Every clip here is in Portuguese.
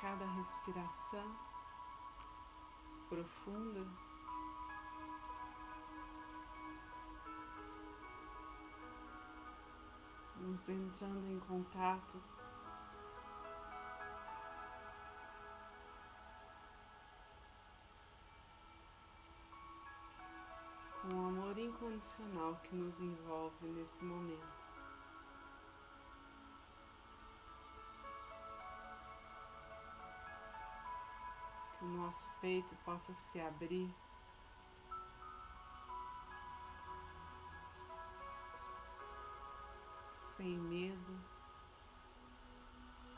cada respiração profunda. Vamos entrando em contato com o amor incondicional que nos envolve nesse momento. Nosso peito possa se abrir. Sem medo,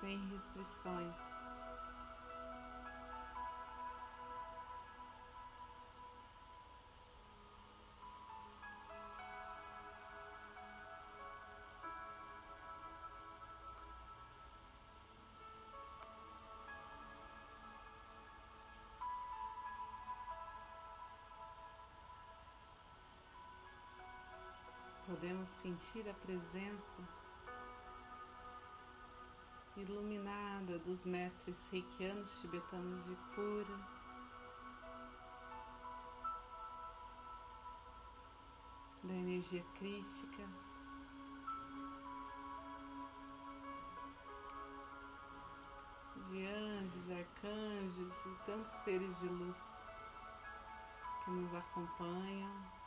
sem restrições. Podemos sentir a presença iluminada dos mestres reikianos tibetanos de cura. Da energia crística, de anjos, arcanjos e tantos seres de luz que nos acompanham.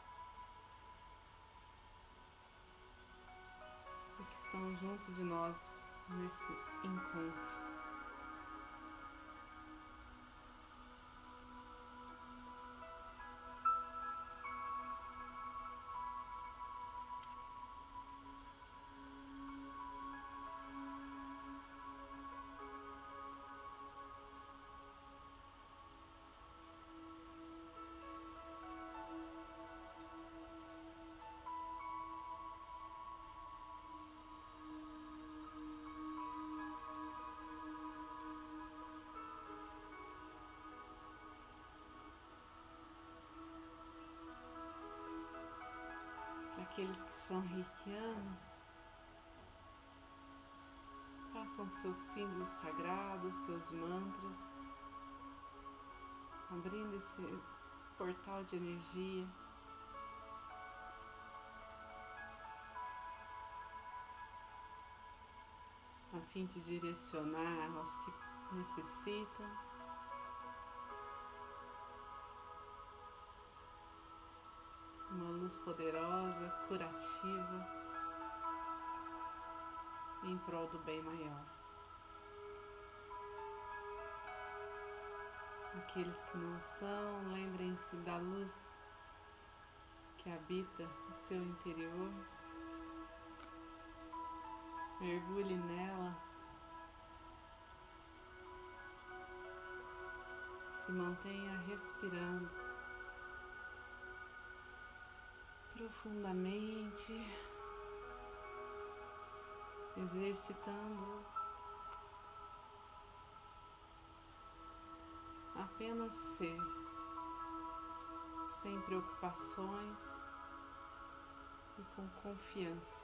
Estão junto de nós nesse encontro. Aqueles que são reikianos, façam seus símbolos sagrados, seus mantras, abrindo esse portal de energia. A fim de direcionar aos que necessitam. Luz poderosa, curativa, em prol do bem maior. Aqueles que não são, lembrem-se da luz que habita o seu interior. Mergulhe nela. Se mantenha respirando. Profundamente, exercitando apenas ser, sem preocupações e com confiança.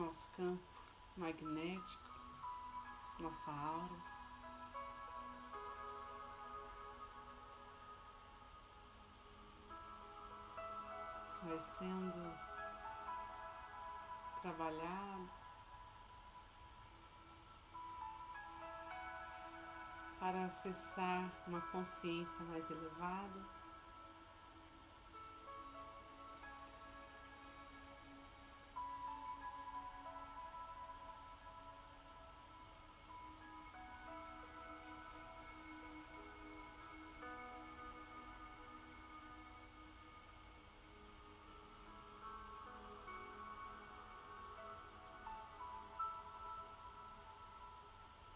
Nosso campo magnético, nossa aura. vai sendo trabalhado para acessar uma consciência mais elevada.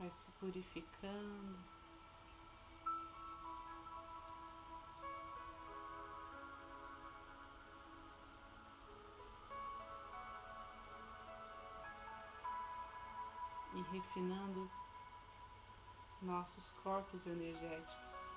Vai se purificando. E refinando nossos corpos energéticos.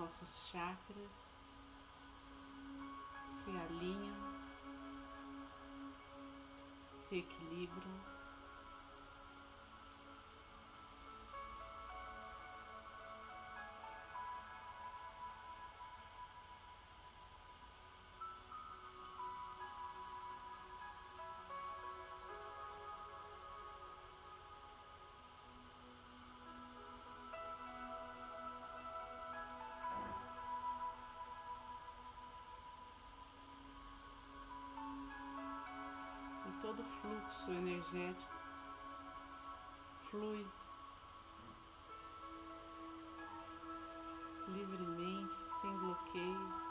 Nossos chakras se alinham, se equilibram. Todo fluxo energético flui livremente, sem bloqueios.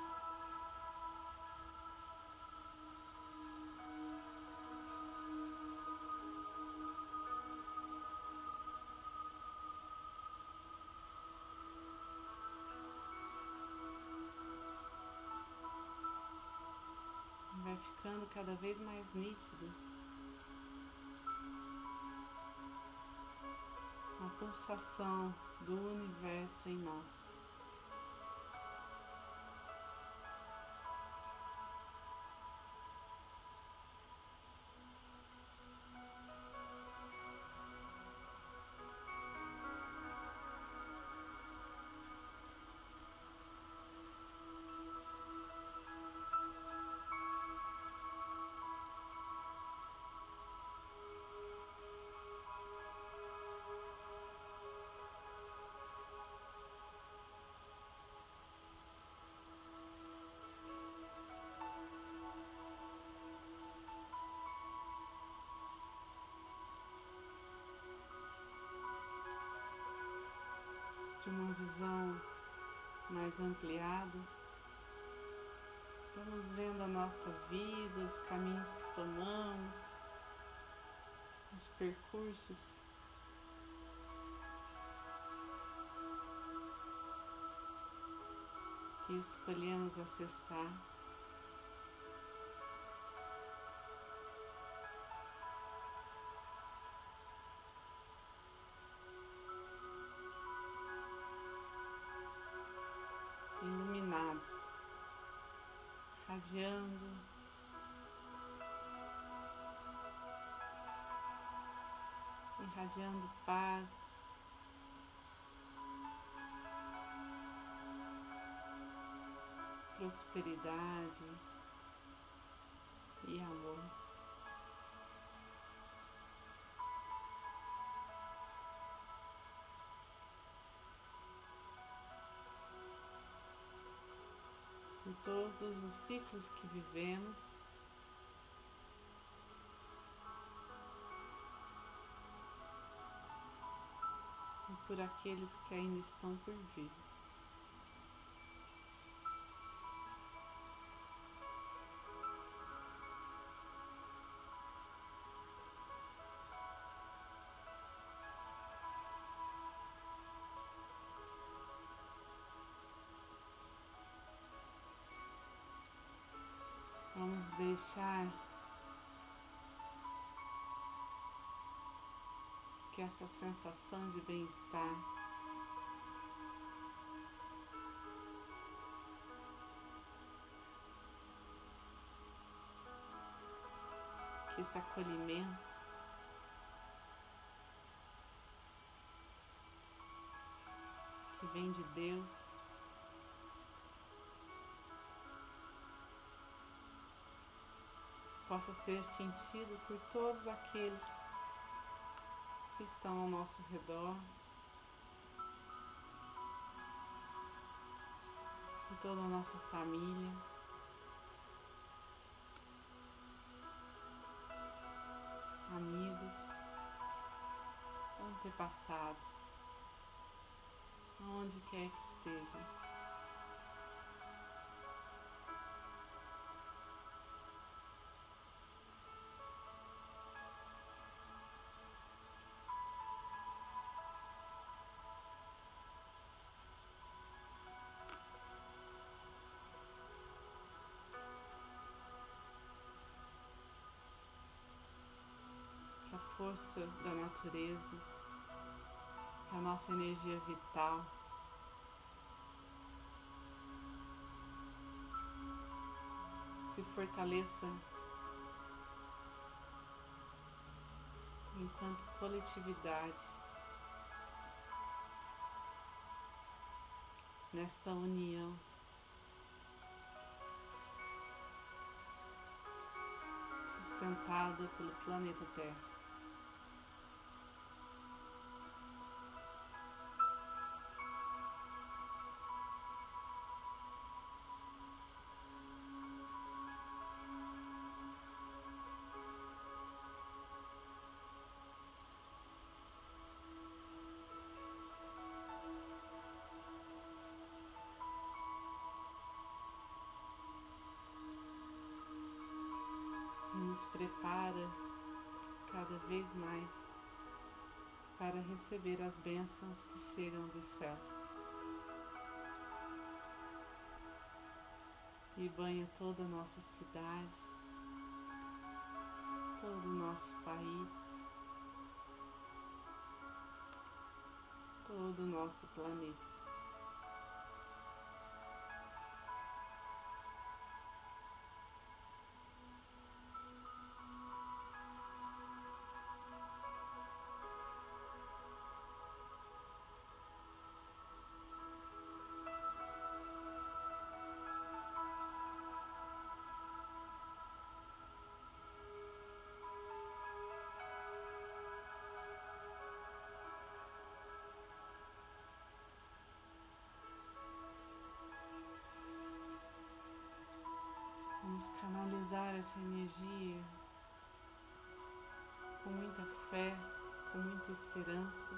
vai ficando cada vez mais nítido pulsação do universo em nós. Uma visão mais ampliada, vamos vendo a nossa vida, os caminhos que tomamos, os percursos que escolhemos acessar. Irradiando. Irradiando paz. Prosperidade e amor. Em todos os ciclos que vivemos. E por aqueles que ainda estão por vir. Deixar que essa sensação de bem-estar que esse acolhimento que vem de Deus possa ser sentido por todos aqueles que estão ao nosso redor, por toda a nossa família. Amigos, antepassados, onde quer que estejam. Força da natureza, a nossa energia vital. Se fortaleça enquanto coletividade nesta união. Sustentada pelo planeta Terra. Vez mais para receber as bênçãos que chegam dos céus. E banha toda a nossa cidade, todo o nosso país, todo o nosso planeta. Vamos canalizar essa energia com muita fé, com muita esperança.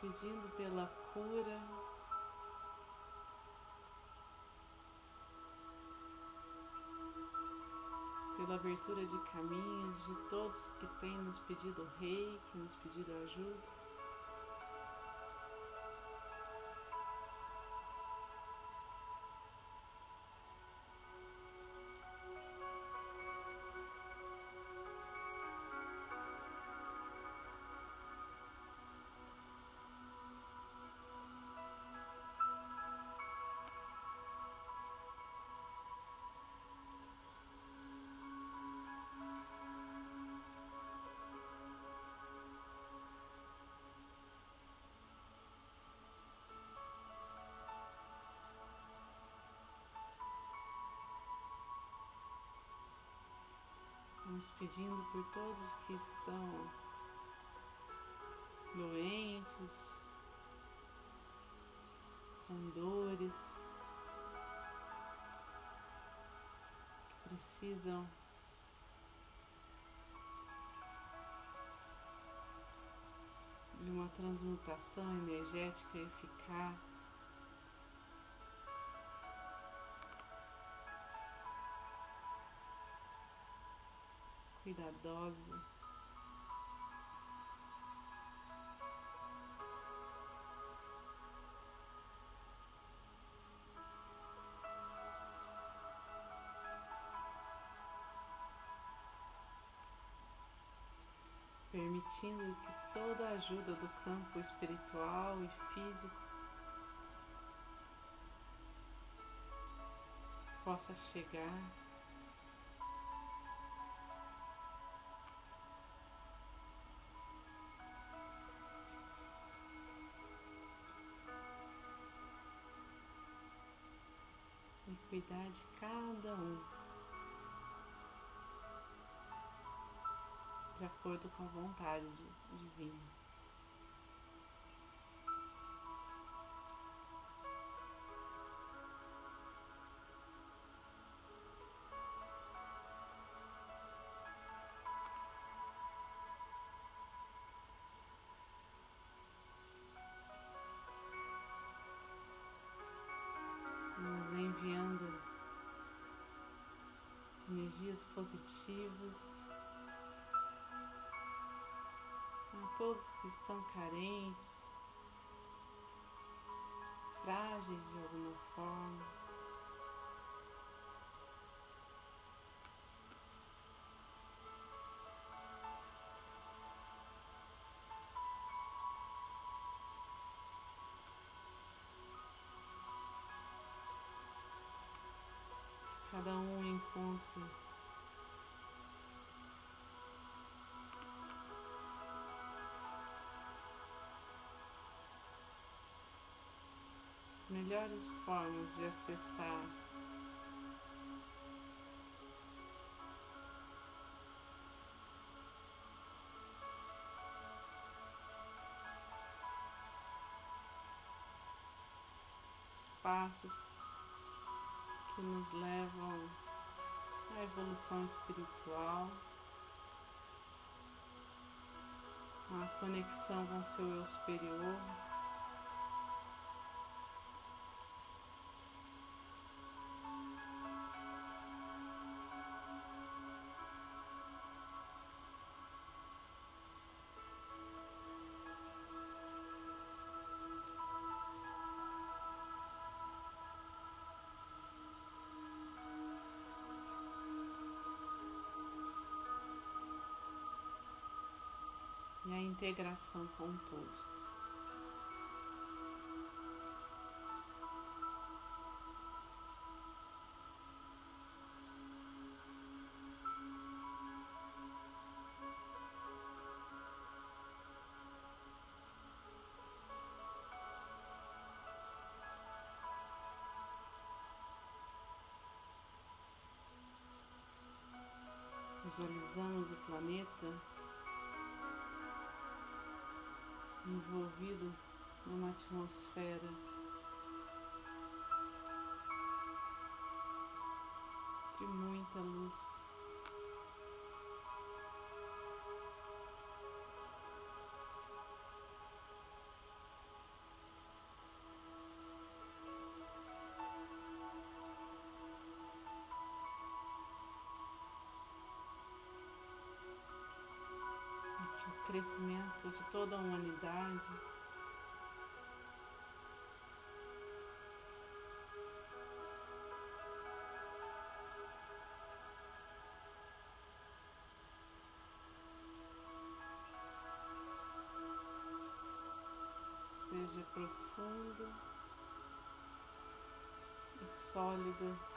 Pedindo pela cura, pela abertura de caminhos de todos que têm nos pedido rei, que nos pedido ajuda. Vamos pedindo por todos que estão doentes, com dores, que precisam de uma transmutação energética eficaz. cuidadosa. permitindo que toda a ajuda do campo espiritual e físico possa chegar cuidar de cada um. de acordo com a vontade divina. Energias positivas todos que estão carentes, frágeis de alguma forma. Cada um encontre melhores formas de acessar os passos que nos levam à evolução espiritual, à conexão com o seu eu superior. Integração com o todo. Visualizamos o planeta envolvido numa atmosfera de muita luz. Crescimento de toda a humanidade. Seja profunda e sólida.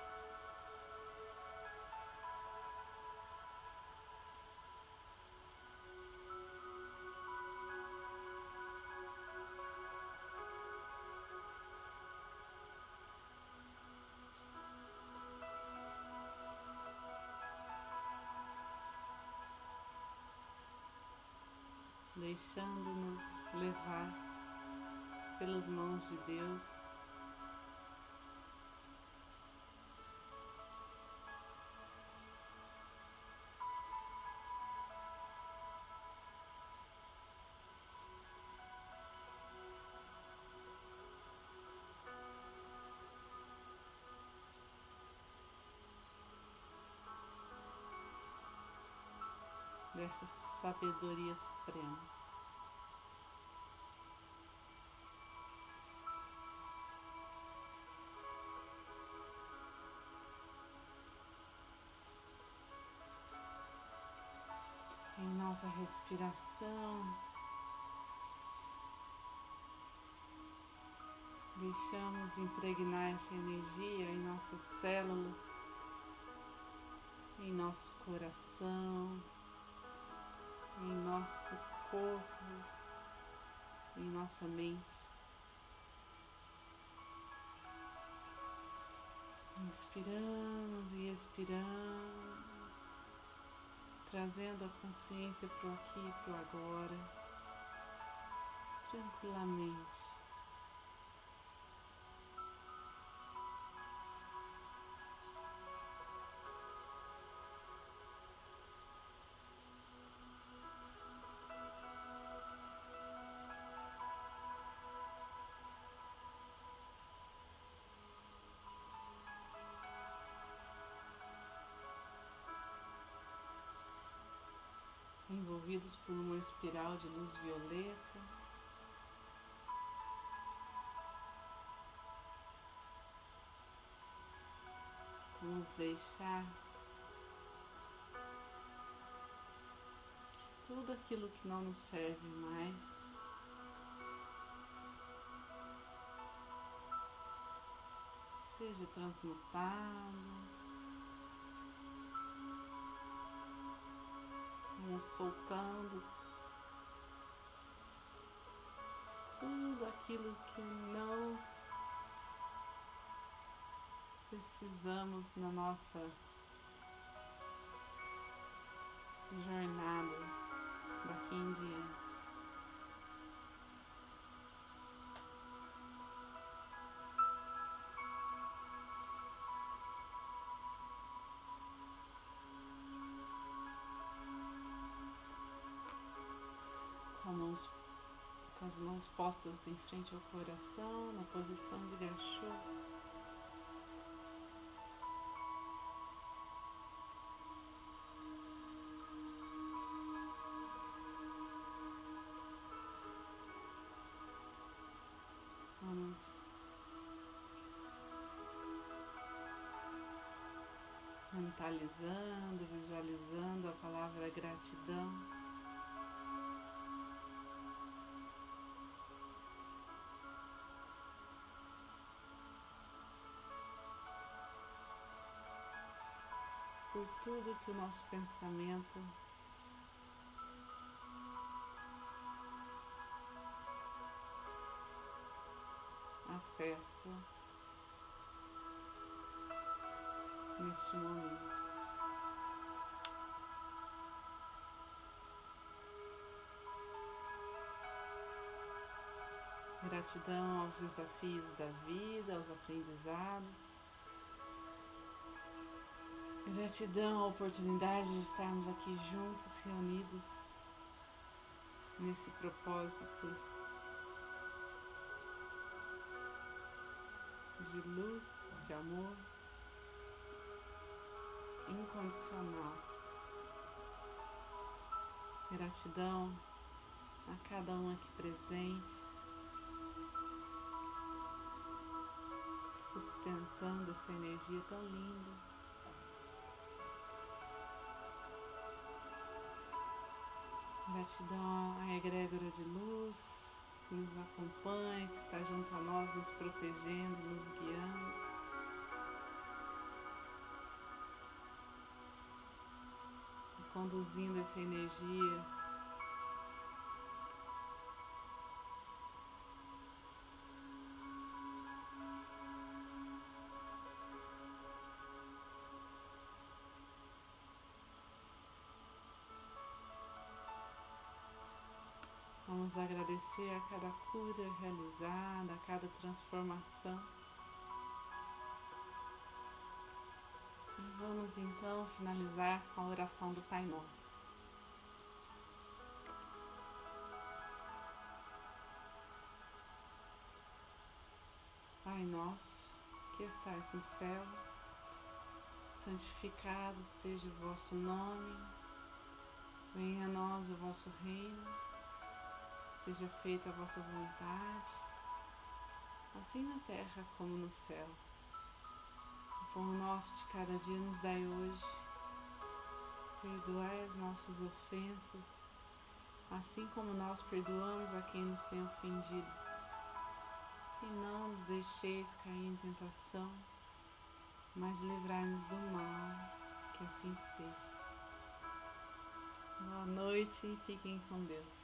Deixando-nos levar pelas mãos de Deus. dessa sabedoria suprema. Nossa respiração. Deixamos impregnar essa energia em nossas células, em nosso coração, em nosso corpo, em nossa mente. Inspiramos e expiramos, trazendo a consciência para o aqui e para o agora, tranquilamente. Envolvidos por uma espiral de luz violeta. Vamos deixar que tudo aquilo que não nos serve mais seja transmutado. Vamos soltando tudo aquilo que não precisamos na nossa jornada daqui em diante. Com as mãos postas em frente ao coração, na posição de gachô. Vamos mentalizando, visualizando a palavra gratidão. Tudo que o nosso pensamento acessa neste momento. Gratidão aos desafios da vida, aos aprendizados. Gratidão à oportunidade de estarmos aqui juntos, reunidos nesse propósito de luz, de amor incondicional. Gratidão a cada um aqui presente, sustentando essa energia tão linda. Gratidão à egrégora de luz que nos acompanha, que está junto a nós, nos protegendo, nos guiando. Conduzindo essa energia Vamos agradecer a cada cura realizada, a cada transformação. E vamos então finalizar com a oração do Pai Nosso. Pai nosso, que estais no céu, santificado seja o vosso nome, venha a nós o vosso reino Seja feita a vossa vontade, assim na terra como no céu. O pão nosso de cada dia nos dai hoje. Perdoai as nossas ofensas, assim como nós perdoamos a quem nos tem ofendido. E não nos deixeis cair em tentação, mas livrai-nos do mal, que assim seja. Boa noite e fiquem com Deus.